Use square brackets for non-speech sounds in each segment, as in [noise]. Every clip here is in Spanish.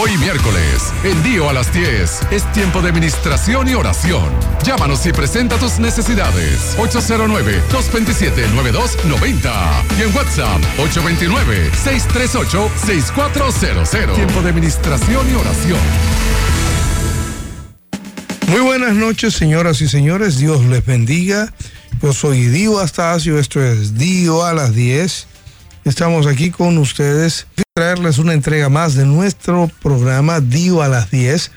Hoy miércoles, en Dio a las 10, es tiempo de administración y oración. Llámanos y presenta tus necesidades. 809-227-9290. Y en WhatsApp, 829-638-6400. Tiempo de administración y oración. Muy buenas noches, señoras y señores. Dios les bendiga. Yo soy Dio Astacio. Esto es Dio a las 10. Estamos aquí con ustedes traerles una entrega más de nuestro programa Dio a las 10,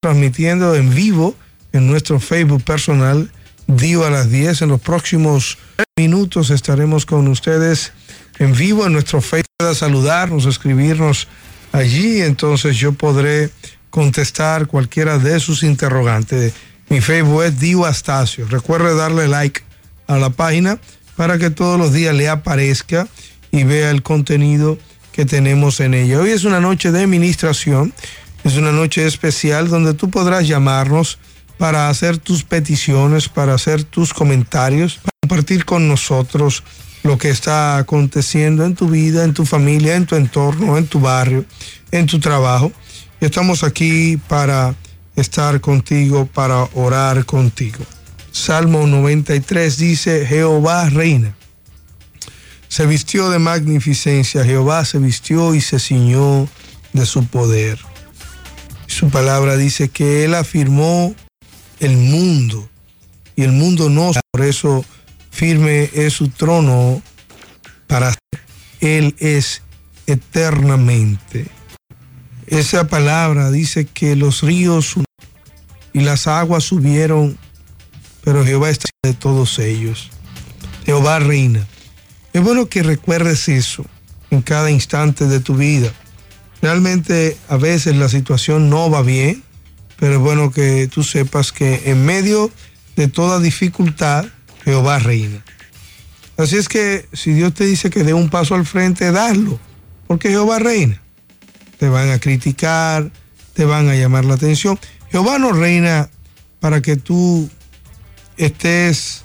transmitiendo en vivo en nuestro Facebook personal Dio a las 10. En los próximos minutos estaremos con ustedes en vivo en nuestro Facebook. Pueda saludarnos, escribirnos allí, entonces yo podré contestar cualquiera de sus interrogantes. Mi Facebook es Dio Astacio. Recuerde darle like a la página para que todos los días le aparezca y vea el contenido que tenemos en ella. Hoy es una noche de administración, es una noche especial donde tú podrás llamarnos para hacer tus peticiones, para hacer tus comentarios, para compartir con nosotros lo que está aconteciendo en tu vida, en tu familia, en tu entorno, en tu barrio, en tu trabajo. Estamos aquí para estar contigo, para orar contigo. Salmo 93 dice, Jehová reina se vistió de magnificencia, Jehová se vistió y se ciñó de su poder. Su palabra dice que Él afirmó el mundo y el mundo no, por eso firme es su trono para Él es eternamente. Esa palabra dice que los ríos y las aguas subieron, pero Jehová está de todos ellos. Jehová reina. Es bueno que recuerdes eso en cada instante de tu vida. Realmente a veces la situación no va bien, pero es bueno que tú sepas que en medio de toda dificultad, Jehová reina. Así es que si Dios te dice que dé un paso al frente, dalo, porque Jehová reina. Te van a criticar, te van a llamar la atención. Jehová no reina para que tú estés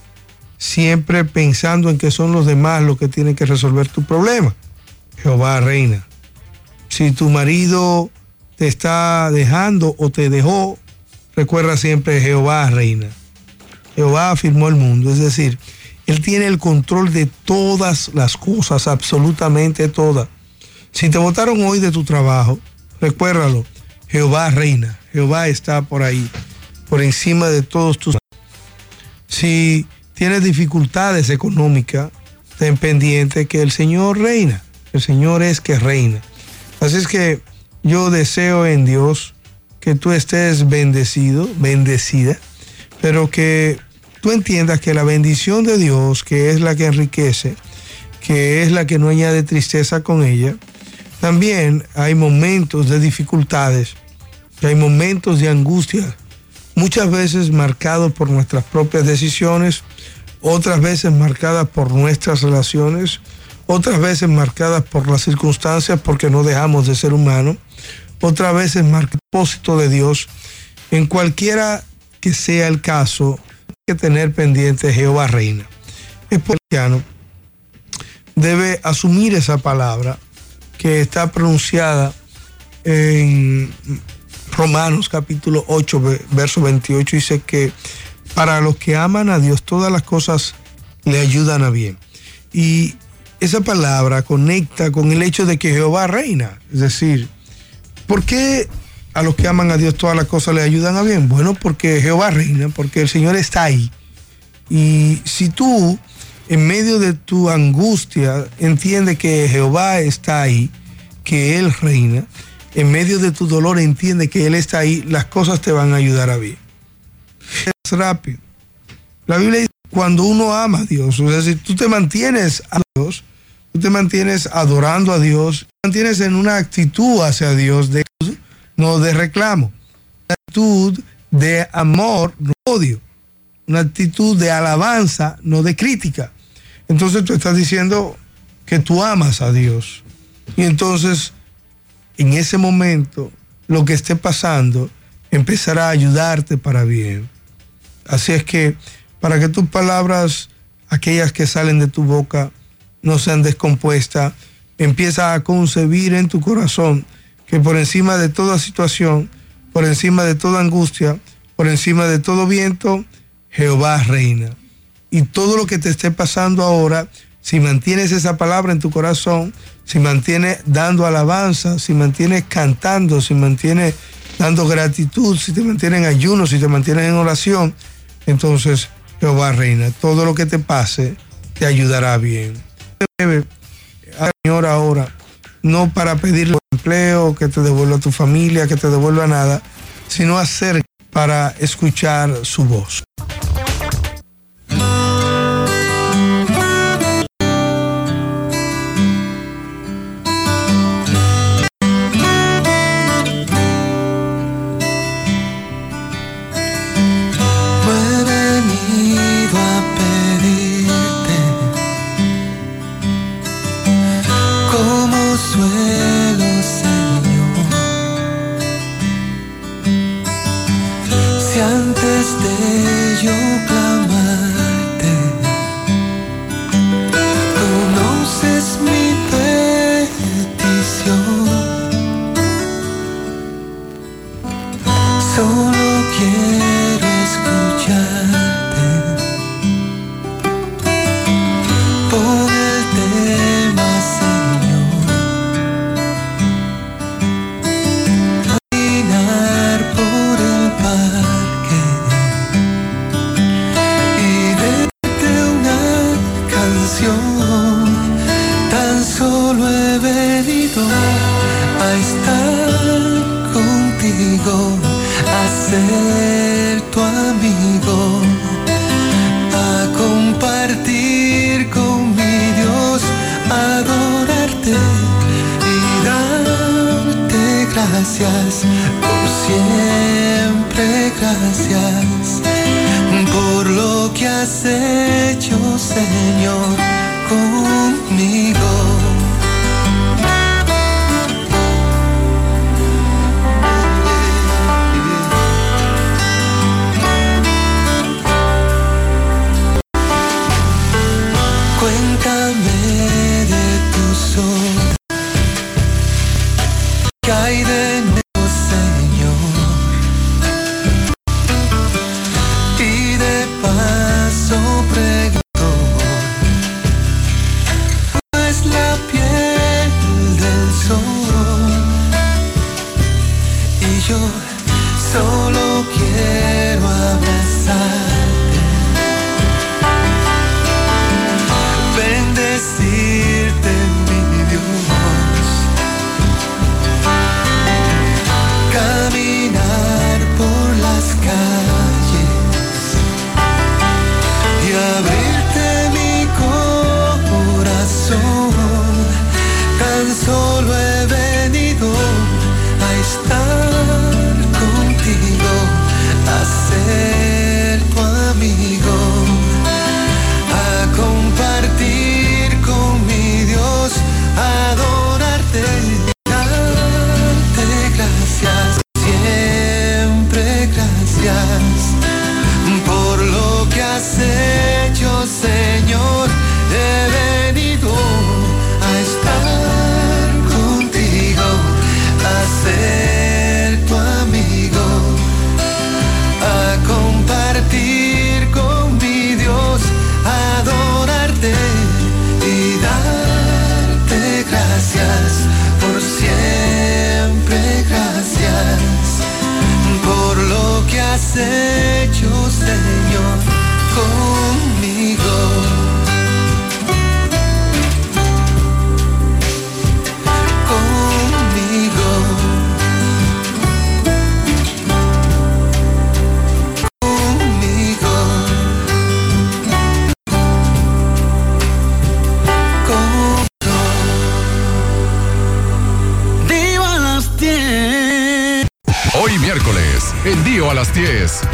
siempre pensando en que son los demás los que tienen que resolver tu problema. Jehová reina. Si tu marido te está dejando o te dejó, recuerda siempre Jehová reina. Jehová afirmó el mundo, es decir, Él tiene el control de todas las cosas, absolutamente todas. Si te votaron hoy de tu trabajo, recuérdalo, Jehová reina, Jehová está por ahí, por encima de todos tus... Si tienes dificultades económicas, ten pendiente que el Señor reina. El Señor es que reina. Así es que yo deseo en Dios que tú estés bendecido, bendecida, pero que tú entiendas que la bendición de Dios, que es la que enriquece, que es la que no añade tristeza con ella, también hay momentos de dificultades, hay momentos de angustia, muchas veces marcados por nuestras propias decisiones, otras veces marcadas por nuestras relaciones, otras veces marcadas por las circunstancias porque no dejamos de ser humanos, otras veces marcadas por el propósito de Dios. En cualquiera que sea el caso, hay que tener pendiente Jehová reina. El cristiano debe asumir esa palabra que está pronunciada en Romanos capítulo 8, verso 28, dice que para los que aman a Dios, todas las cosas le ayudan a bien. Y esa palabra conecta con el hecho de que Jehová reina. Es decir, ¿por qué a los que aman a Dios todas las cosas le ayudan a bien? Bueno, porque Jehová reina, porque el Señor está ahí. Y si tú, en medio de tu angustia, entiendes que Jehová está ahí, que Él reina, en medio de tu dolor entiende que Él está ahí, las cosas te van a ayudar a bien rápido. La Biblia dice, cuando uno ama a Dios, o sea, si tú te mantienes a Dios, tú te mantienes adorando a Dios, te mantienes en una actitud hacia Dios, de, no de reclamo, una actitud de amor, no odio, una actitud de alabanza, no de crítica. Entonces tú estás diciendo que tú amas a Dios. Y entonces, en ese momento, lo que esté pasando empezará a ayudarte para bien. Así es que para que tus palabras, aquellas que salen de tu boca, no sean descompuestas, empieza a concebir en tu corazón que por encima de toda situación, por encima de toda angustia, por encima de todo viento, Jehová reina. Y todo lo que te esté pasando ahora, si mantienes esa palabra en tu corazón, si mantienes dando alabanza, si mantienes cantando, si mantienes dando gratitud, si te mantienes en ayuno, si te mantienes en oración, entonces Jehová reina. Todo lo que te pase te ayudará bien. Señor ahora, no para pedirle empleo, que te devuelva tu familia, que te devuelva nada, sino hacer para escuchar su voz.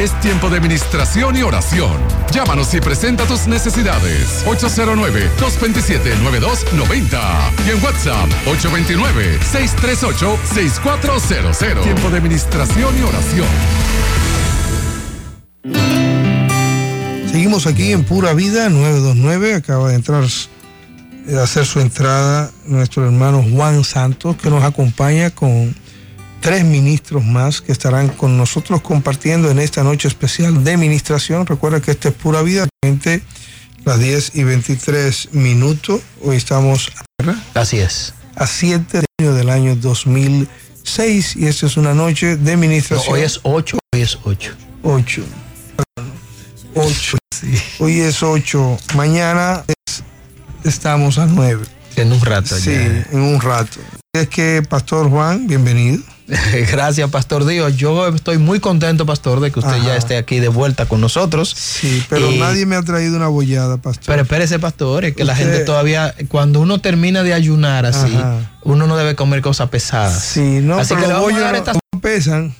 Es tiempo de administración y oración. Llámanos y presenta tus necesidades. 809-227-9290. Y en WhatsApp, 829-638-6400. Tiempo de administración y oración. Seguimos aquí en Pura Vida 929. Acaba de entrar, de hacer su entrada nuestro hermano Juan Santos, que nos acompaña con tres ministros más que estarán con nosotros compartiendo en esta noche especial de administración. Recuerda que esta es pura vida, gente, las 10 y 23 minutos. Hoy estamos Así es. a 7 de junio del año 2006 y esta es una noche de No, administración. hoy es 8, hoy es 8. 8. 8. Hoy es 8. Mañana es- estamos a 9. En un rato Sí, ya. en un rato. Es que, Pastor Juan, bienvenido. [laughs] Gracias, Pastor Dios. Yo estoy muy contento, Pastor, de que usted Ajá. ya esté aquí de vuelta con nosotros. Sí, pero Y- nadie me ha traído una bollada, Pastor. Pero espérese, Pastor, es que la gente todavía, cuando uno termina de ayunar así, Ajá. uno no debe comer cosas pesadas. Sí, no, Así pero que los bollos no, esta- no pesan.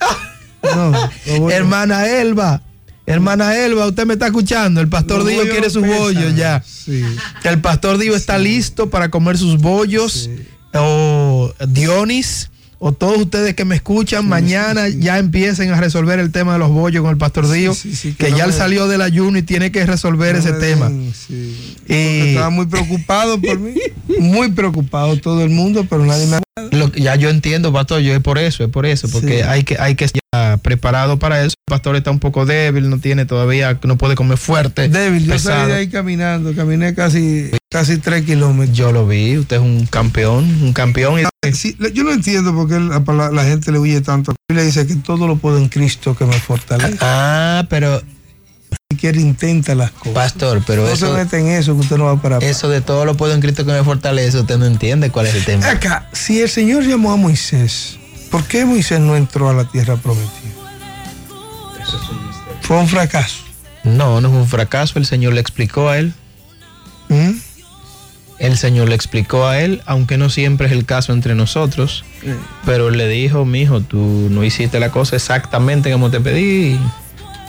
[laughs] No, Hermana Elba, hermana Elba, usted me está escuchando. El Pastor bollos quiere no sus pesan. bollos ya. Sí. El Pastor Dios está listo para comer sus bollos. O Dionis, o todos ustedes que me escuchan, mañana ya empiecen a resolver el tema de los bollos con el Pastor sí, que, que no ya él me- salió del ayuno y tiene que resolver No ese tema. den. Y- Estaba muy preocupado por mí. [laughs] Muy preocupado todo el mundo, pero nadie me Lo ya yo entiendo, pastor, yo es por eso, es por eso, porque Sí. hay que hay que estar preparado para eso. El pastor está un poco débil, no tiene todavía, no puede comer fuerte. débil. Yo salí de ahí caminando, caminé casi, casi tres kilómetros. Yo lo vi, usted es un campeón, un campeón. Y, Sí, yo no entiendo por qué la, la- la gente le huye tanto. La Biblia dice que todo lo puedo en Cristo que me fortalece. ah, pero Si quiere, intenta las cosas. pastor, pero no eso, se mete en eso que usted no va para eso de todo lo puedo en Cristo que me fortalece, usted no entiende cuál es el tema. Acá, si el Señor llamó a Moisés, ¿por qué Moisés no entró a la tierra prometida? Fue un fracaso. No, no es un fracaso, el Señor le explicó a él. ¿Mm? El Señor le explicó a él, aunque no siempre es el caso entre nosotros. Pero le dijo, mijo, tú no hiciste la cosa exactamente como te pedí. y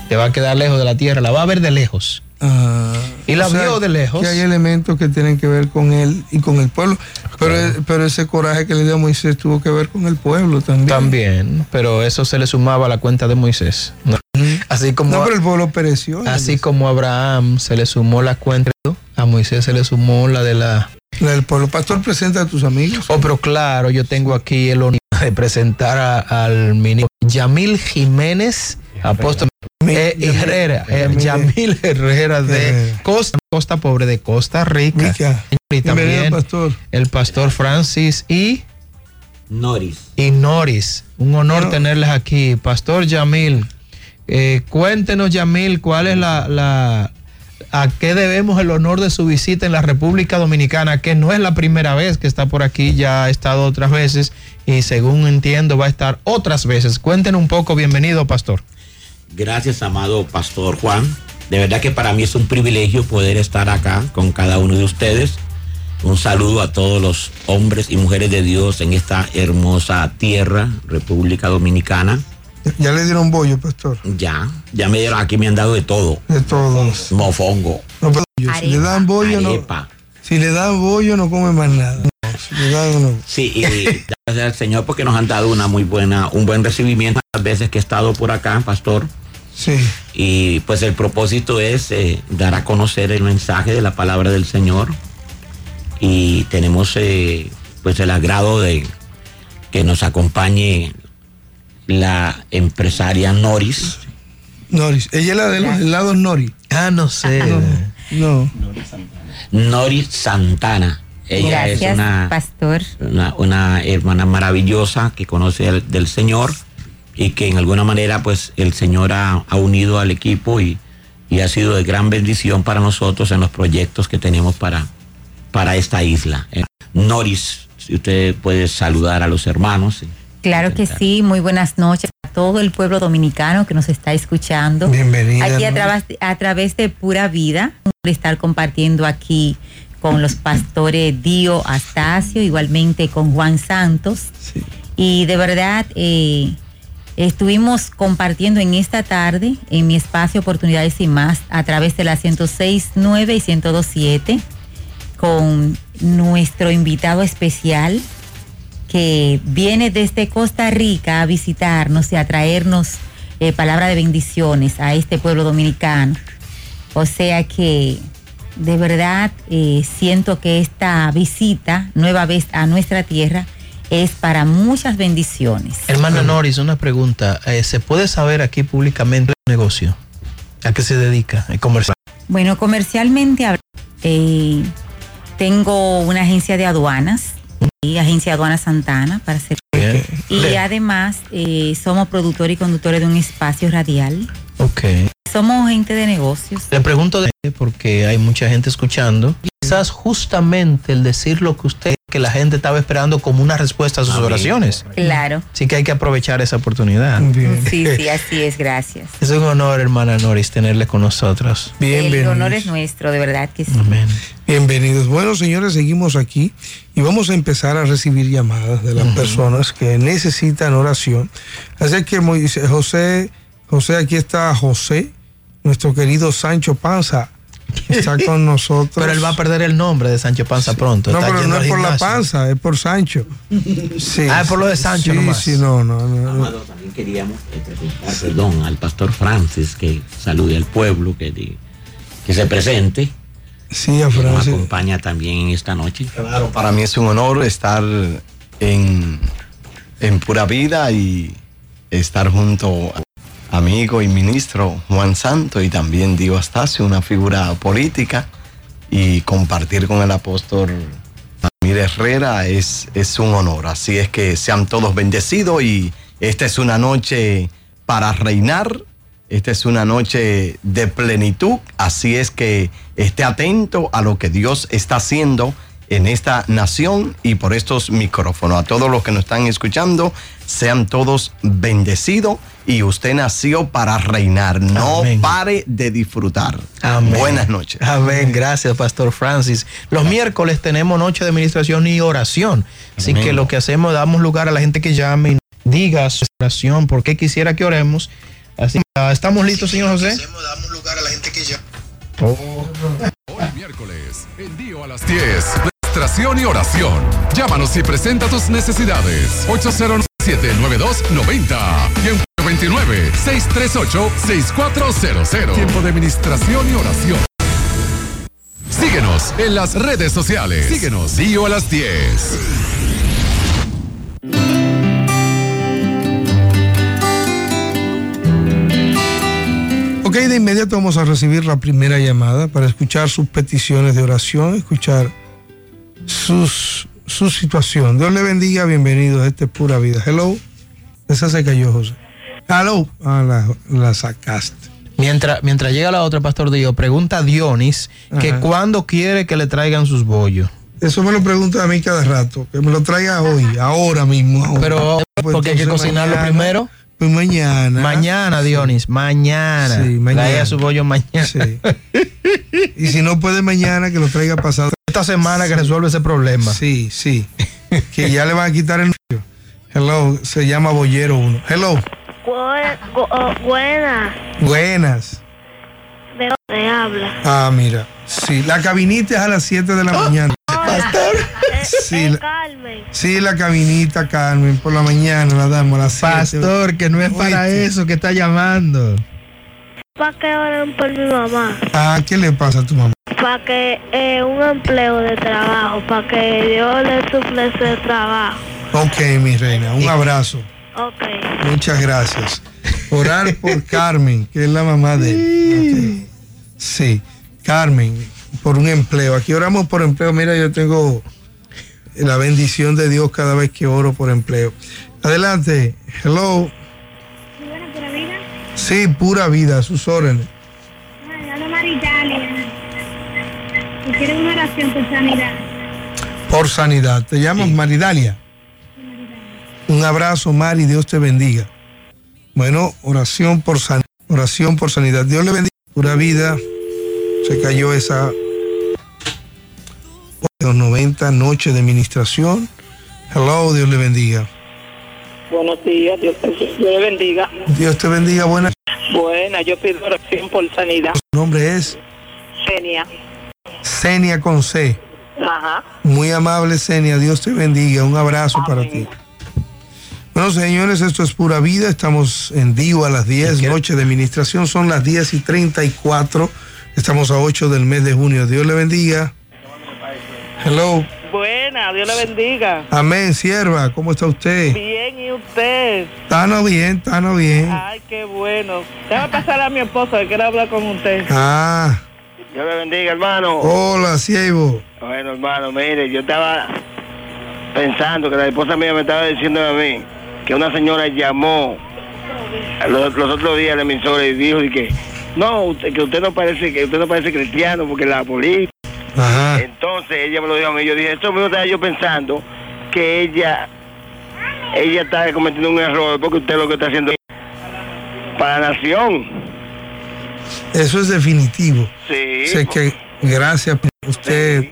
Te va a quedar lejos de la tierra, la va a ver de lejos. Ah, Y la sea, vio de lejos. Que hay elementos que tienen que ver con él y con el pueblo. Pero, pero ese coraje que le dio a Moisés tuvo que ver con el pueblo también. También, pero eso se le sumaba a la cuenta de Moisés. ¿no? Así como, No, pero el pueblo pereció. así como a Abraham se le sumó la cuenta, a Moisés se le sumó la de la... La del pueblo. Pastor, presenta a tus amigos. Oh, pero claro, yo tengo aquí el honor de presentar a- al ministro Yamil Jiménez, apóstol eh, Herrera, eh, Yamil Herrera de. Costa, Costa Pobre de Costa Rica. Mica, Y también pastor. el pastor Francis y, Noris. y Noris. Un honor tenerles aquí. Pastor Yamil, eh, cuéntenos Yamil, ¿cuál es la, la, a qué debemos el honor de su visita en la República Dominicana, que no es la primera vez que está por aquí, ya ha estado otras veces y según entiendo va a estar otras veces. Cuéntenos un poco, bienvenido, pastor. Gracias, amado Pastor Juan. De verdad que para mí es un privilegio poder estar acá con cada uno de ustedes. Un saludo a todos los hombres y mujeres de Dios en esta hermosa tierra, República Dominicana. Ya le dieron bollo, pastor. Ya, ya me dieron, aquí me han dado de todo. De todos. Mofongo, No, pero si le dan bollo, no. Si le dan bollo, no come más nada. No, no. Sí, y gracias al Señor porque nos han dado una muy buena, un buen recibimiento las veces que he estado por acá, Pastor. Sí. Y pues el propósito es eh, dar a conocer el mensaje de la palabra del Señor. Y tenemos eh, pues el agrado de que nos acompañe la empresaria Noris. Noris. Ella es la de los helados Nori. Ah, no sé. No. Noris Santana. Ella Gracias, es una, pastor. una, una hermana maravillosa que conoce el- del Señor y que en alguna manera pues el Señor ha, ha unido al equipo y, y ha sido de gran bendición para nosotros en los proyectos que tenemos para, para esta isla. Eh, Noris, si usted puede saludar a los hermanos. Claro que sí, muy buenas noches a todo el pueblo dominicano que nos está escuchando. Bienvenida. Aquí a a través de Pura Vida, de estar compartiendo aquí con los pastores Dio Astacio, igualmente con Juan Santos. Sí. Y de verdad, eh, estuvimos compartiendo en esta tarde, en mi espacio Oportunidades y más, a través de la 106.9 y 102.7, con nuestro invitado especial que viene desde Costa Rica a visitarnos y a traernos eh, palabra de bendiciones a este pueblo dominicano. O sea que de verdad eh, siento que esta visita nueva vez a nuestra tierra es para muchas bendiciones. Hermana Norris, una pregunta. Eh, ¿Se puede saber aquí públicamente el negocio? ¿A qué se dedica? ¿El comercial? Bueno, comercialmente eh, tengo una agencia de aduanas, y agencia de aduanas Santana, para ser. Bien. Y Le- además eh, somos productores y conductores de un espacio radial. Ok. Somos gente de negocios. Le pregunto de porque hay mucha gente escuchando. Quizás justamente el decir lo que usted, que la gente estaba esperando como una respuesta a sus oraciones. Claro. Así que hay que aprovechar esa oportunidad. Bien. Sí, sí, así es, gracias. Es un honor, hermana Norris, tenerle con nosotros. Bienvenidos. El honor es nuestro, de verdad que sí. Amén. Bienvenidos. Bueno, señores, seguimos aquí y vamos a empezar a recibir llamadas de las personas que necesitan oración. Así que Moisés- José, José, aquí está José, nuestro querido Sancho Panza, está [laughs] con nosotros. Pero él va a perder el nombre de Sancho Panza pronto. No, Está pero yendo no es por la panza, es por Sancho. Sí. Ah, es por lo de Sancho sí, nomás. Sí, no, no, no. Amado, también queríamos presentar, perdón, al pastor Francis que salude al pueblo, que, di- que se presente, Sí, a que nos Francis. acompaña también en esta noche. Claro, para mí es un honor estar en, en Pura Vida y estar junto a amigo y ministro Juan Santo y también Dio Astacio, una figura política, y compartir con el apóstol Amir Herrera es, es un honor. Así es que sean todos bendecidos y esta es una noche para reinar. Esta es una noche de plenitud, así es que esté atento a lo que Dios está haciendo en esta nación y por estos micrófonos. A todos los que nos están escuchando, sean todos bendecidos y usted nació para reinar. No Amén. pare de disfrutar. Amén. Buenas noches. Amén. Gracias, Pastor Francis. Los miércoles tenemos noche de administración y oración. Así Amén. que lo que hacemos, damos lugar a la gente que llame y diga su oración, por qué quisiera que oremos. Así ah, ¿Estamos listos, señor José? Damos lugar a la gente que llama. Hoy miércoles, Dio a las 10. Administración y oración. Llámanos y presenta tus necesidades. 807-9290 y en 29-638-6400. Tiempo de administración y oración. Síguenos en las redes sociales. Síguenos, Dio a las 10. Ok, de inmediato vamos a recibir la primera llamada para escuchar sus peticiones de oración, escuchar sus, su situación. Dios le bendiga, bienvenido a este Pura Vida. Hello. Esa se cayó, José. Hello. Ah, la, la sacaste. Mientras, mientras llega la otra, Pastor Dio, pregunta a Dionis que cuándo quiere que le traigan sus bollos. Eso me lo pregunta a mí cada rato, que me lo traiga hoy, ahora mismo. ahora. Pero, Pues porque hay que cocinarlo mañana- primero. Pues mañana. Mañana, Dionis, mañana. Sí, mañana. Traiga su bollo mañana. Sí. Y si no puede mañana, que lo traiga pasado. Esta semana que resuelve ese problema. Sí, sí. [laughs] Que ya le van a quitar el novio. Hello, se llama Bollero uno. Hello, Bu- bu- oh, buena, buenas. ¿de dónde habla? Ah, mira. Sí, la cabinita es a las 7 de la mañana. Pastor. Sí, la- Carmen. Sí, la cabinita, Carmen, por la mañana la damos a las 7. Pastor, que no es para Oíste. eso que está llamando. Para que oren por mi mamá. Ah, ¿qué le pasa a tu mamá? Para que eh, un empleo de trabajo. Para que Dios le suple ese trabajo. Ok, mi reina, un abrazo. Ok. Muchas gracias. Orar por [laughs] Carmen, que es la mamá de él. Ok. Sí, Carmen, por un empleo. Aquí oramos por empleo. Mira, yo tengo la bendición de Dios cada vez que oro por empleo. Adelante. Hello. Sí, pura vida, sus órdenes. Hola Maritalia. Si quieren una oración por sanidad. Por sanidad. Te llamas Maridalia. Un abrazo, Mari. Dios te bendiga. Bueno, oración por sanidad. Oración por sanidad. Dios le bendiga. Pura vida. Se cayó esa. Los 90 noche de administración. Hello, Dios le bendiga. Buenos días, Dios, te- Dios le bendiga. Dios te bendiga. Buena. Buena, yo pido oración por sanidad. Su nombre es Genia. Senia con C. Ajá. Muy amable, Senia. Dios te bendiga. Un abrazo para ti. Bueno, señores, esto es pura vida. Estamos en Dio a las 10, noche de administración. Son las 10 y 34. Estamos a 8 del mes de junio. Dios le bendiga. Hello. Buena, Dios le bendiga. Amén, sierva. ¿Cómo está usted? Bien, ¿y usted? Tano bien, Tano bien. Ay, qué bueno. Déjame pasar a mi esposo que quiero hablar con usted. Ah, Dios le bendiga, hermano. hola, siervo. Bueno, hermano, mire, yo estaba pensando que la esposa mía me estaba diciendo a mí que una señora llamó los, los otros días a la emisora y dijo y que no, usted, que usted no parece que usted no parece cristiano porque la política. Ajá. Entonces ella me lo dijo a mí, yo dije, esto mismo estaba yo pensando que ella ella está cometiendo un error porque usted lo que está haciendo es para la nación. Eso es definitivo. Sí. Sé que gracias. Usted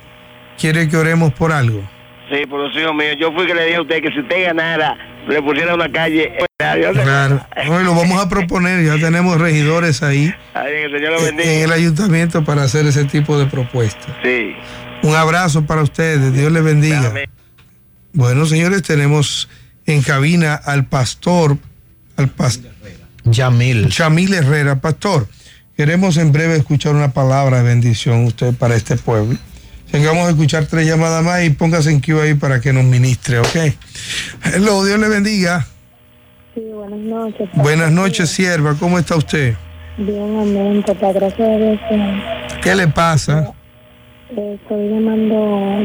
quiere que oremos por algo. Sí, por los hijos míos. Yo fui que le dije a usted que si usted ganara, le pusiera una calle. Claro. Hoy lo vamos a proponer. Ya tenemos regidores ahí Ay, que el Señor lo en el ayuntamiento para hacer ese tipo de propuestas. Sí. Un abrazo para ustedes. Dios les bendiga. Bueno, señores, tenemos en cabina al pastor, al pastor Yamil. Chamil Herrera. Pastor, queremos en breve escuchar una palabra de bendición usted para este pueblo. Tengamos a escuchar tres llamadas más y póngase en queue ahí para que nos ministre, ¿ok? Hello, Dios le bendiga. Sí, buenas noches. Buenas noches, sierva. ¿Cómo está usted? Bien, amén. Papá, gracias a Dios. ¿Qué le pasa? Estoy llamando,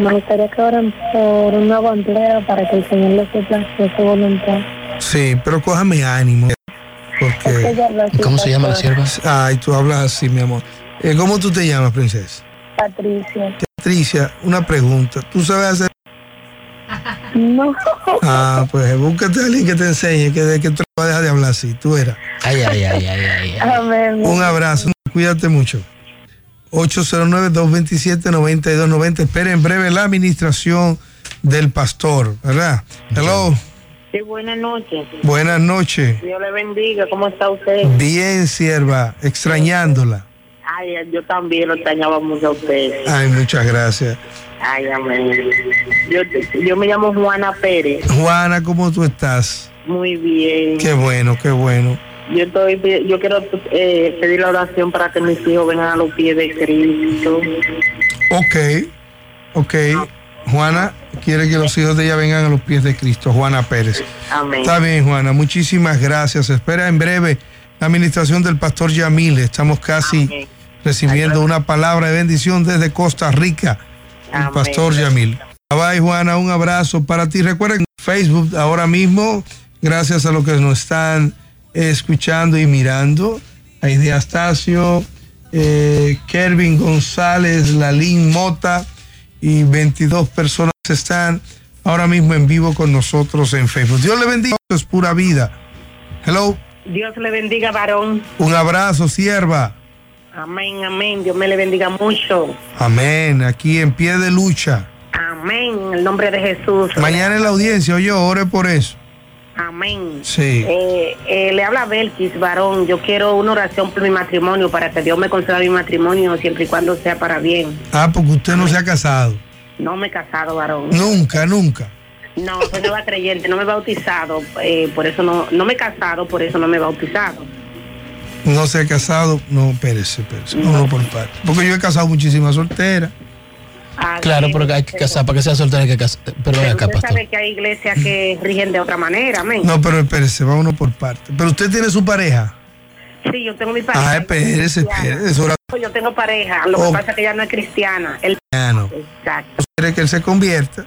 me gustaría que oren por un nuevo empleo para que el Señor le supla de su voluntad. Sí, pero cójame ánimo. Es que Porque, ¿Cómo se llama la sierva? ay, tú hablas así, mi amor. Eh, ¿Cómo tú te llamas, princesa? Patricia. Patricia, una pregunta. ¿Tú sabes hacer? No. Ah, pues búscate a alguien que te enseñe que de que tú vas a dejar de hablar así. Tú eras. Ay, ay, ay, ay, ay. ay. Amén. Un abrazo, cuídate mucho. 809-227-9290. Espera en breve la administración del pastor, ¿verdad? Hello, Sí, buenas noches. buenas noches. Dios le bendiga. ¿Cómo está usted? Bien, sierva, extrañándola. Ay, yo también lo extrañaba mucho a usted. Ay, muchas gracias. Ay, amén. Yo, yo me llamo Juana Pérez. Juana, ¿cómo tú estás? Muy bien. Qué bueno, qué bueno. Yo estoy, yo quiero eh, pedir la oración para que mis hijos vengan a los pies de Cristo. Ok, ok. Juana quiere que los hijos de ella vengan a los pies de Cristo. Juana Pérez. Amén. Está bien, Juana. Muchísimas gracias. Espera en breve la administración del pastor Yamil. Estamos casi Amén. recibiendo una palabra de bendición desde Costa Rica. El Amén. pastor Yamil. Bye, Juana. Un abrazo para ti. Recuerden Facebook ahora mismo, gracias a lo que nos están escuchando y mirando. Aide Astacio, eh, Kervin González, Lalín Mota y 22 personas están ahora mismo en vivo con nosotros en Facebook. Dios le bendiga. Es pura vida. Hello. Dios le bendiga, varón. Un abrazo, sierva. Amén, amén. Dios me le bendiga mucho. Amén. Aquí en pie de lucha. Amén. En el nombre de Jesús. Mañana en la audiencia, oye, ore por eso. Amén. Sí. Eh, eh, le habla Belkis, varón. Yo quiero una oración por mi matrimonio, para que Dios me conceda mi matrimonio siempre y cuando sea para bien. Ah, porque usted no se ha casado. No me he casado, varón. Nunca, nunca. No, soy nueva creyente, no me he bautizado, eh, por eso no, no me he casado, por eso no me he bautizado. No se ha casado. No, espérese, espérese. No, no, por parte. Porque yo he casado muchísimas solteras. Ah, Claro, pero hay que casar, para que sea soltera hay que casar. Pero ven Pero acá, usted pastor. sabe que hay iglesias que rigen de otra manera, amén. No, pero espérese, vámonos por parte. Pero usted tiene su pareja. Sí, yo tengo mi pareja. Ah, espérese, espérese. Yo tengo pareja, lo que Oh. pasa es que ella no es cristiana. Él, no. exacto, Quiere que él se convierta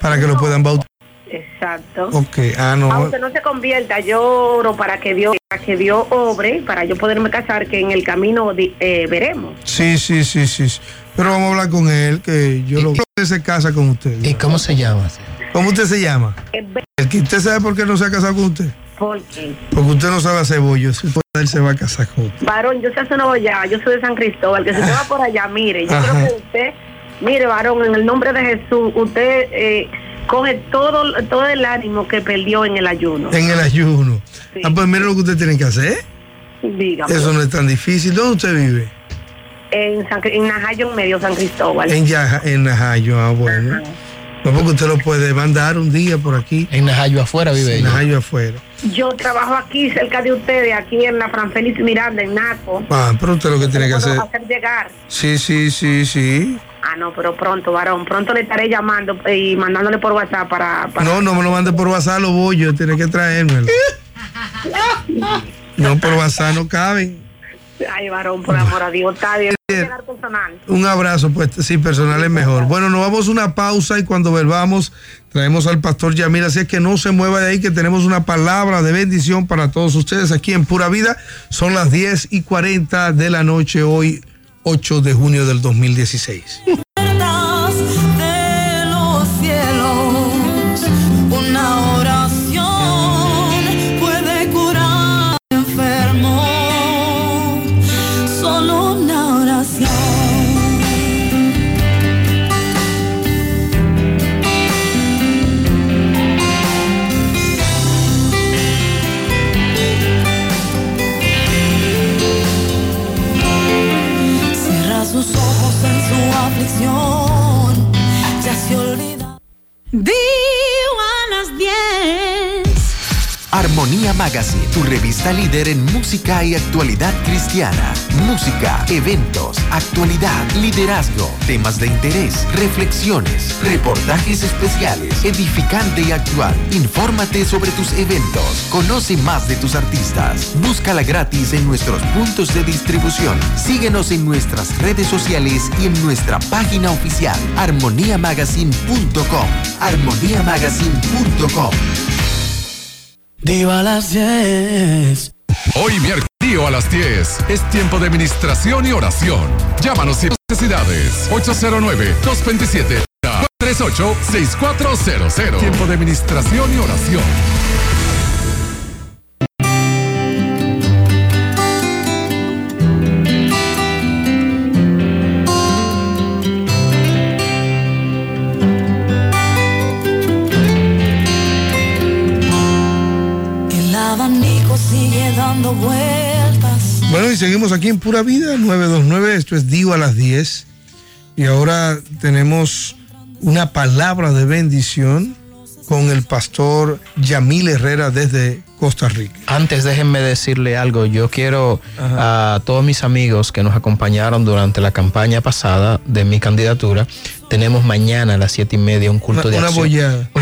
para que lo puedan bautizar. Exacto. Ok, ah, no. Aunque no se convierta, yo oro para que Dios, para que Dios obre, para yo poderme casar, que en el camino eh, veremos. Sí, sí, sí, sí. Pero vamos a hablar con él, que yo lo. Usted se casa con usted. ¿Y cómo se llama? ¿Cómo usted se llama? El que usted sabe por qué no se ha casado con usted. Porque, Porque usted no sabe hacer bollos. Él se va a casar con usted. varón, yo soy de Nueva yo soy de San Cristóbal, que si usted va [laughs] por allá, mire, yo Ajá. creo que usted, mire, varón, en el nombre de Jesús, usted eh, coge todo, todo el ánimo que perdió en el ayuno. En el ayuno. Sí. Ah, pues mire lo que usted tiene que hacer. Dígame. Eso no es tan difícil. ¿Dónde usted vive? En, San, en Najayo, en medio San Cristóbal. En Yaja, en Najayo. Ah, bueno. No, porque usted lo puede mandar un día por aquí. En Najayo afuera vive En ella. Najayo afuera. Yo trabajo aquí cerca de ustedes, aquí en la Fran Félix Miranda, en Naco. Ah, pero usted lo que tiene que hacer. hacer llegar. Sí, sí, sí, sí. Ah, no, pero pronto, varón. Pronto le estaré llamando y mandándole por WhatsApp para. para- No, no me lo mande por WhatsApp, lo voy yo, tiene que traérmelo. [laughs] No, por WhatsApp no caben. Ay, varón, por amor a Dios, está bien. Personal. Un abrazo, pues sí, personal es mejor. Bueno, nos vamos a una pausa y cuando volvamos traemos al pastor Yamil, así es que no se mueva de ahí, que tenemos una palabra de bendición para todos ustedes aquí en Pura Vida. Son las 10 y 40 de la noche, hoy 8 de junio del 2016. Magazine, tu revista líder en música y actualidad cristiana. Música, eventos, actualidad, liderazgo, temas de interés, reflexiones, reportajes especiales, edificante y actual. Infórmate sobre tus eventos, conoce más de tus artistas. Búscala gratis en nuestros puntos de distribución. Síguenos en nuestras redes sociales y en nuestra página oficial armoniamagazine.com. armoniamagazine.com. Dio a las 10. Hoy miércoles a las 10 es tiempo de administración y oración. Llámanos sin necesidades. 809-227-386400. Tiempo de administración y oración. Dando vueltas. Bueno, y seguimos aquí en Pura Vida 929, esto es Dio a las 10. Y ahora tenemos una palabra de bendición con el pastor Yamil Herrera desde Costa Rica. Antes déjenme decirle algo, yo quiero a todos mis amigos que nos acompañaron durante la campaña pasada de mi candidatura, tenemos mañana a las siete y media un culto Una, de una acción. bollada. [laughs]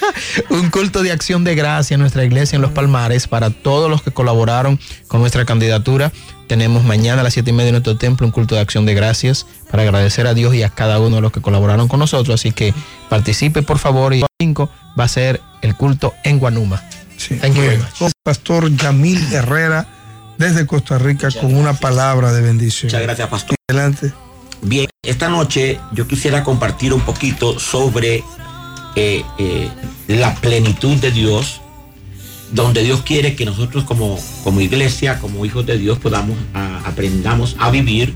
[laughs] un culto de acción de gracia en nuestra iglesia en Los Palmares para todos los que colaboraron con nuestra candidatura. Tenemos mañana a las siete y media en nuestro templo un culto de acción de gracias para agradecer a Dios y a cada uno de los que colaboraron con nosotros. Así que participe por favor y el 5 va a ser el culto en Guanuma. Thank you very Bueno, much. con Pastor Yamil Herrera desde Costa Rica con una palabra de bendición. Muchas gracias, pastor. Adelante. Bien, esta noche yo quisiera compartir un poquito sobre eh, eh, la plenitud de Dios, donde Dios quiere que nosotros como, como iglesia, como hijos de Dios, podamos aprendamos a vivir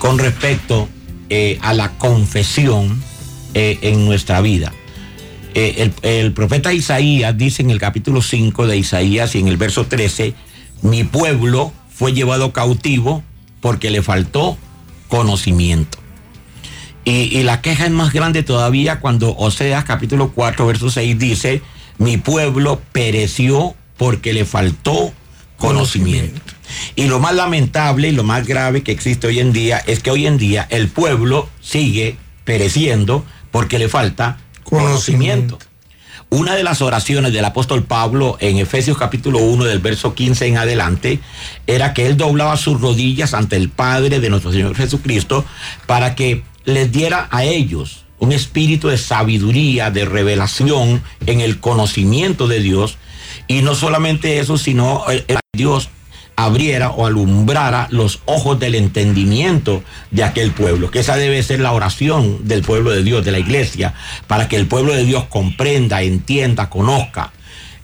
con respecto eh, a la confesión en nuestra vida. El, el profeta Isaías dice en el capítulo 5 de Isaías y en el verso 13, mi pueblo fue llevado cautivo porque le faltó conocimiento. Y, y la queja es más grande todavía cuando Oseas capítulo 4 verso 6 dice, mi pueblo pereció porque le faltó conocimiento. Y lo más lamentable y lo más grave que existe hoy en día es que hoy en día el pueblo sigue pereciendo porque le falta conocimiento. Una de las oraciones del apóstol Pablo en Efesios capítulo 1 del verso 15 en adelante era que él doblaba sus rodillas ante el Padre de nuestro Señor Jesucristo para que les diera a ellos un espíritu de sabiduría, de revelación en el conocimiento de Dios. Y no solamente eso, sino eh, Dios abriera o alumbrara los ojos del entendimiento de aquel pueblo, que esa debe ser la oración del pueblo de Dios, de la iglesia, para que el pueblo de Dios comprenda, entienda, conozca.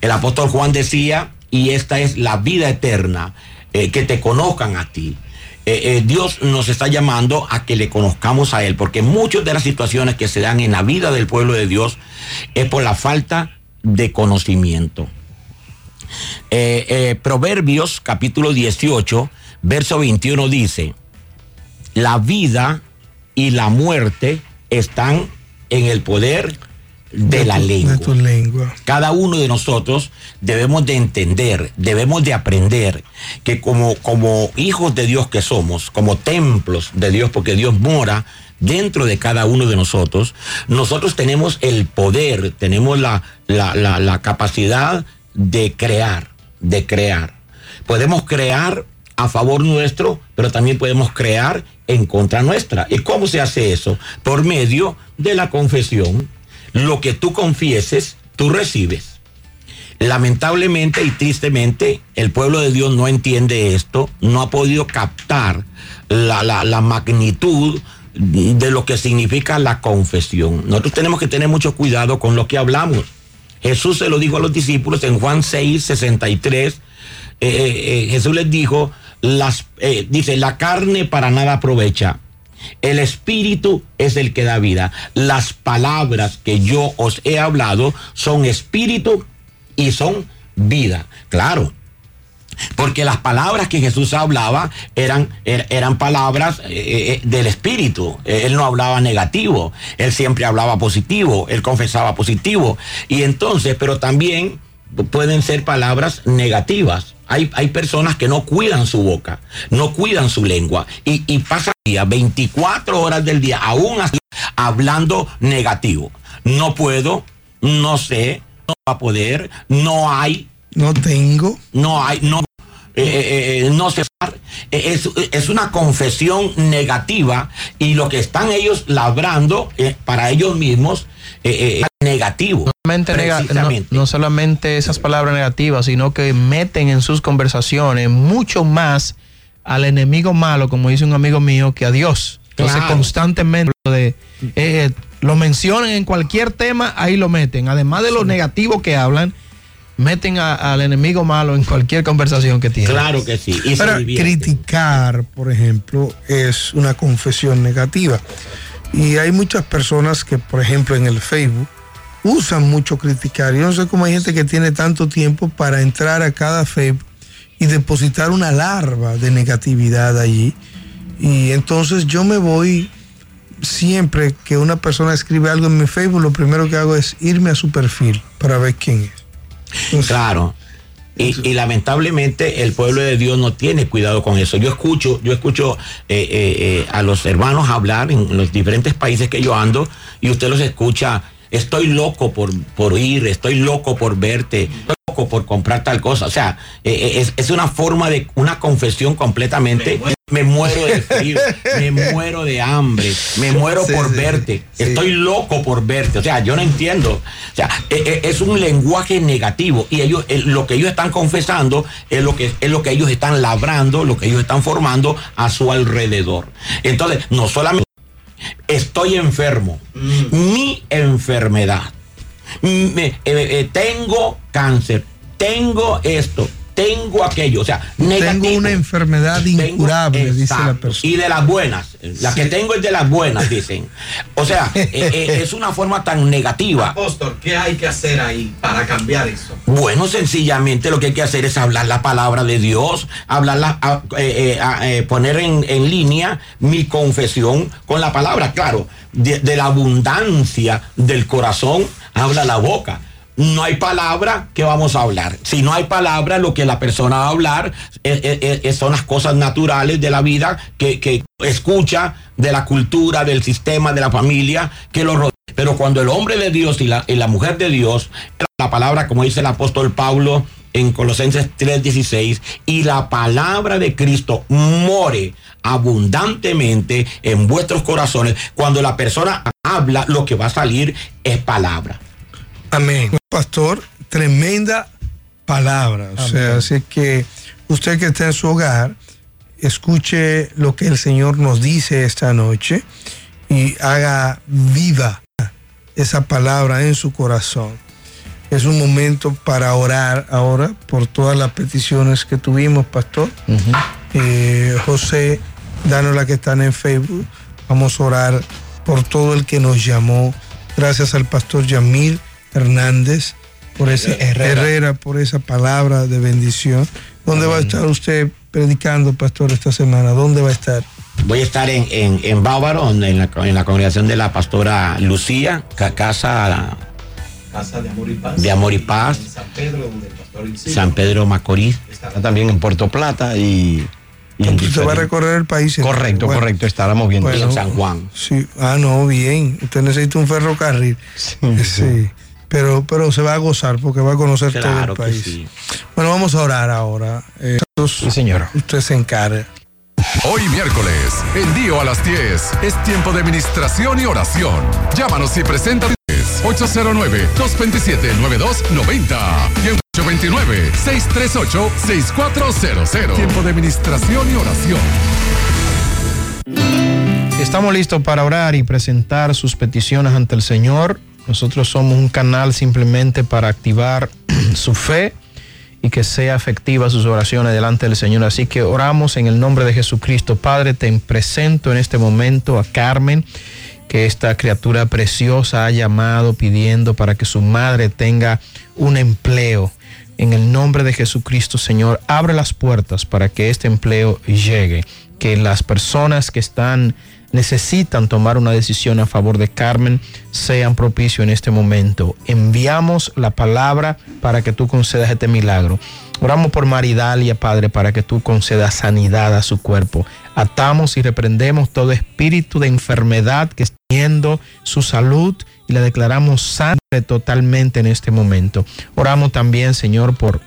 El apóstol Juan decía, y esta es la vida eterna, eh, que te conozcan a ti. Eh, eh, Dios nos está llamando a que le conozcamos a Él, porque muchas de las situaciones que se dan en la vida del pueblo de Dios es por la falta de conocimiento. Eh, Proverbios capítulo 18, verso 21 dice, la vida y la muerte están en el poder de, la tu- lengua. De tu lengua. Cada uno de nosotros debemos de entender, debemos de aprender que como, como hijos de Dios que somos, como templos de Dios, porque Dios mora dentro de cada uno de nosotros, nosotros tenemos el poder, tenemos la, la, la, la capacidad de crear, de crear. Podemos crear a favor nuestro, pero también podemos crear en contra nuestra. ¿Y cómo se hace eso? Por medio de la confesión. Lo que tú confieses, tú recibes. Lamentablemente y tristemente, el pueblo de Dios no entiende esto, no ha podido captar la, la, magnitud de lo que significa la confesión. Nosotros tenemos que tener mucho cuidado con lo que hablamos. Jesús se lo dijo a los discípulos en Juan 6, 63. Eh, eh, Jesús les dijo, las, eh, dice, la carne para nada aprovecha. El espíritu es el que da vida. Las palabras que yo os he hablado son espíritu y son vida. Claro, porque las palabras que Jesús hablaba eran, er, eran palabras eh, eh, del Espíritu. Él no hablaba negativo, él siempre hablaba positivo, él confesaba positivo. Y entonces, pero también pueden ser palabras negativas. Hay, hay personas que no cuidan su boca, no cuidan su lengua y, y pasan día, 24 horas del día, aún así, hablando negativo. No puedo, no sé, no va a poder, no hay. No tengo. No hay, no, eh, eh, no se es, es, una confesión negativa y lo que están ellos labrando eh, para ellos mismos es negativo. Nega no, no, solamente esas palabras negativas, sino que meten en sus conversaciones mucho más al enemigo malo, como dice un amigo mío, que a Dios. Entonces claro. constantemente de, eh, lo mencionan en cualquier tema, ahí lo meten. Además de lo sí. negativo que hablan, meten a, al enemigo malo en cualquier conversación que tienen. Claro que sí. Y Para criticar, por ejemplo, es una confesión negativa. Y hay muchas personas que, por ejemplo, en el Facebook usan mucho criticar. Yo no sé cómo hay gente que tiene tanto tiempo para entrar a cada Facebook y depositar una larva de negatividad allí. Y entonces yo me voy siempre que una persona escribe algo en mi Facebook, lo primero que hago es irme a su perfil para ver quién es. [laughs] Claro. Y, lamentablemente el pueblo de Dios no tiene cuidado con eso. Yo escucho, yo escucho eh, eh, eh, a los hermanos hablar en los diferentes países que yo ando y usted los escucha. Estoy loco por, por ir, estoy loco por verte, estoy loco por comprar tal cosa. O sea, es una forma de una confesión completamente. Me muero de frío, me [laughs] muero de hambre, me muero sí, por sí, verte, sí. estoy loco por verte. O sea, yo no entiendo. O sea, es un lenguaje negativo y ellos, lo que ellos están confesando es lo que es lo que ellos están labrando, lo que ellos están formando a su alrededor. Entonces, no solamente estoy enfermo, mm. mi enfermedad, me, eh, eh, tengo cáncer, tengo esto, tengo aquello, o sea, negativo. Tengo una enfermedad incurable, tengo, dice la persona. Y de las buenas, la sí. que tengo es de las buenas, dicen. O sea, [laughs] eh, eh, es una forma tan negativa. Apóstol, ¿qué hay que hacer ahí para cambiar eso? Bueno, sencillamente lo que hay que hacer es hablar la palabra de Dios, hablarla, eh, poner en, en, línea mi confesión con la palabra, claro, de, de la abundancia del corazón habla la boca no hay palabra que vamos a hablar. Si no hay palabra, lo que la persona va a hablar es, es, es, son las cosas naturales de la vida que, que, escucha, de la cultura, del sistema, de la familia que lo rodea. Pero cuando el hombre de Dios y la, y la mujer de Dios, la palabra, como dice el apóstol Pablo en Colosenses 3:16, y la palabra de Cristo more abundantemente en vuestros corazones, cuando la persona habla, lo que va a salir es palabra. Amén. Pastor, tremenda palabra. O Amén. sea, así que usted que está en su hogar, escuche lo que el Señor nos dice esta noche y haga viva esa palabra en su corazón. Es un momento para orar ahora por todas las peticiones que tuvimos, pastor. Uh -huh. eh, José, danos la que están en Facebook. Vamos a orar por todo el que nos llamó. Gracias al pastor Yamil Hernández, por esa Herrera. Herrera. por esa palabra de bendición. ¿Dónde Amén. va a estar usted predicando, pastor, esta semana? ¿Dónde va a estar? Voy a estar en, en, en Bávaro, en la, en la, congregación de la pastora Lucía, casa, casa de Amor y Paz. De Amor y Paz. En San Pedro, donde el pastor Isidro. San Pedro Macorís. Estará también en Puerto Plata y Usted va a recorrer el país. Correcto, Bueno, correcto, estaremos viendo. bueno, en San Juan. Sí, ah, no, bien. Usted necesita un ferrocarril. Sí. Pero, pero se va a gozar porque va a conocer todo el país. sí. Bueno, vamos a orar ahora. Eh, Sí, señora. usted se encarga. Hoy miércoles, en Dio a las 10, es tiempo de ministración y oración. Llámanos y presenta 809-227-9290 y en 829-638-6400. Tiempo de ministración y oración. Estamos listos para orar y presentar sus peticiones ante el Señor. Nosotros somos un canal simplemente para activar [clears throat] su fe y que sea efectiva sus oraciones delante del Señor. Así que oramos en el nombre de Jesucristo. Padre, te presento en este momento a Carmen, que esta criatura preciosa ha llamado pidiendo para que su madre tenga un empleo. En el nombre de Jesucristo, Señor, abre las puertas para que este empleo llegue. Que las personas que están necesitan tomar una decisión a favor de Carmen sean propicios en este momento. Enviamos la palabra para que tú concedas este milagro. Oramos por Maridalia, Padre, para que tú concedas sanidad a su cuerpo. Atamos y reprendemos todo espíritu de enfermedad que está teniendo su salud y la declaramos sana totalmente en este momento. Oramos también, Señor, por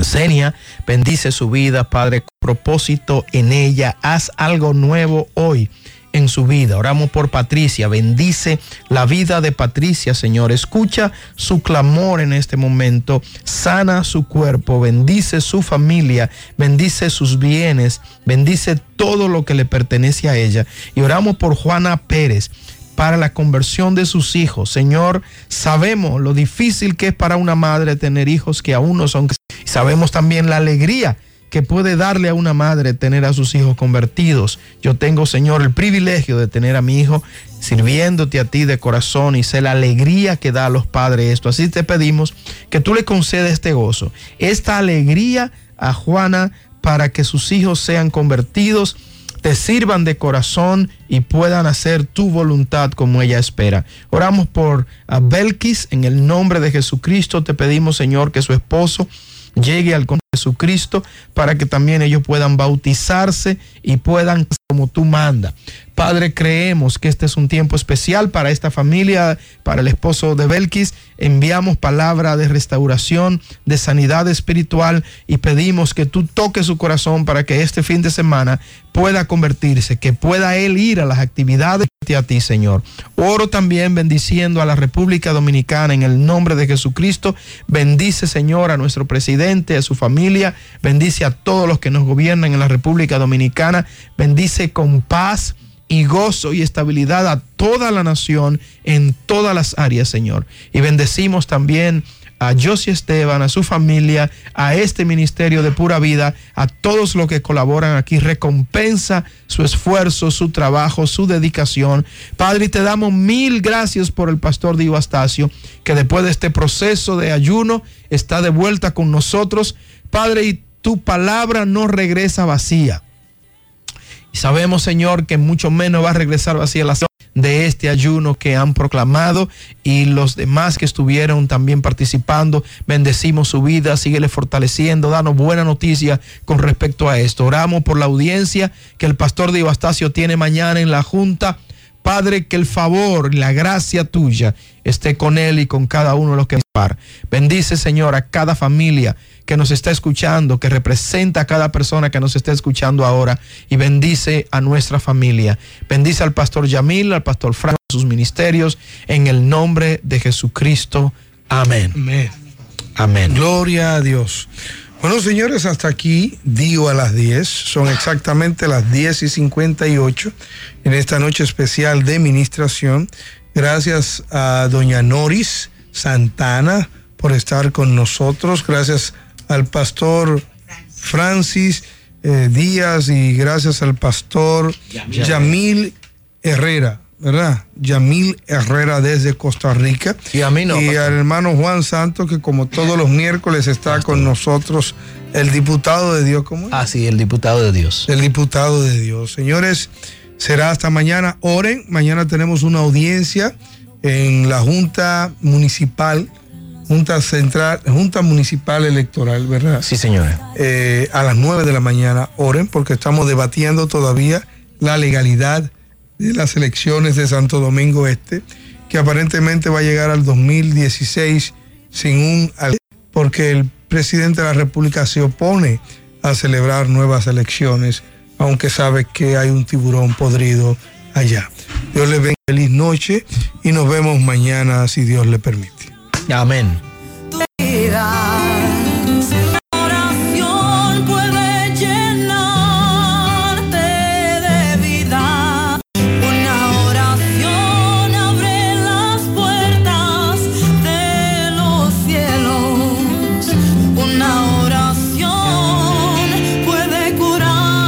Senia, bendice su vida, Padre, propósito en ella. Haz algo nuevo hoy en su vida. Oramos por Patricia, bendice la vida de Patricia, Señor. Escucha su clamor en este momento, sana su cuerpo, bendice su familia, bendice sus bienes, bendice todo lo que le pertenece a ella. Y oramos por Juana Pérez para la conversión de sus hijos. Señor, sabemos lo difícil que es para una madre tener hijos que aún no son. Sabemos también la alegría que puede darle a una madre tener a sus hijos convertidos. Yo tengo, Señor, el privilegio de tener a mi hijo sirviéndote a ti de corazón y sé la alegría que da a los padres esto. Así te pedimos que tú le concedes este gozo, esta alegría a Juana para que sus hijos sean convertidos te sirvan de corazón y puedan hacer tu voluntad como ella espera. Oramos por a Belkis en el nombre de Jesucristo. Te pedimos, Señor, que su esposo llegue al Jesucristo para que también ellos puedan bautizarse y puedan como tú manda. Padre, creemos que este es un tiempo especial para esta familia, para el esposo de Belkis. Enviamos palabra de restauración, de sanidad espiritual y pedimos que tú toques su corazón para que este fin de semana pueda convertirse, que pueda él ir a las actividades de a ti, Señor. Oro también bendiciendo a la República Dominicana en el nombre de Jesucristo. Bendice, Señor, a nuestro presidente, a su familia. Bendice a todos los que nos gobiernan en la República Dominicana. Bendice con paz y gozo y estabilidad a toda la nación en todas las áreas, Señor. Y bendecimos también a Josie Esteban, a su familia, a este ministerio de pura vida, a todos los que colaboran aquí. Recompensa su esfuerzo, su trabajo, su dedicación. Padre, te damos mil gracias por el pastor Dio Astacio, que después de este proceso de ayuno está de vuelta con nosotros. Padre, y tu palabra no regresa vacía. Sabemos, Señor, que mucho menos va a regresar vacía la de este ayuno que han proclamado y los demás que estuvieron también participando. Bendecimos su vida, síguele fortaleciendo, danos buena noticia con respecto a esto. Oramos por la audiencia que el pastor de tiene mañana en la Junta. Padre, que el favor y la gracia tuya esté con él y con cada uno de los que par. Bendice, Señor, a cada familia que nos está escuchando, que representa a cada persona que nos está escuchando ahora y bendice a nuestra familia. Bendice al pastor Yamil, al pastor Frank, a sus ministerios, en el nombre de Jesucristo. Amén. Amén. Amén. Gloria a Dios. Bueno, señores, hasta aquí digo a las 10. Son exactamente las 10 y 58 en esta noche especial de ministración. Gracias a doña Noris Santana por estar con nosotros. Gracias al pastor Francis eh, Díaz y gracias al pastor Yamil. Yamil Herrera. ¿Verdad? Yamil Herrera desde Costa Rica. Y a mí no, Y pastor. al hermano Juan Santos, que como todos los miércoles está con nosotros, el diputado de Dios. ¿Cómo es? Ah, sí, el diputado de Dios. El diputado de Dios. Señores, será hasta mañana. Oren, mañana tenemos una audiencia en la Junta Municipal Junta Central, Junta Municipal Electoral, ¿verdad? Sí, señores. Eh, a las 9 de la mañana, oren, porque estamos debatiendo todavía la legalidad de las elecciones de Santo Domingo Este, que aparentemente va a llegar al 2016 sin un... porque el presidente de la República se opone a celebrar nuevas elecciones, aunque sabe que hay un tiburón podrido allá. Dios les bendiga, feliz noche y nos vemos mañana si Dios le permite. Amén.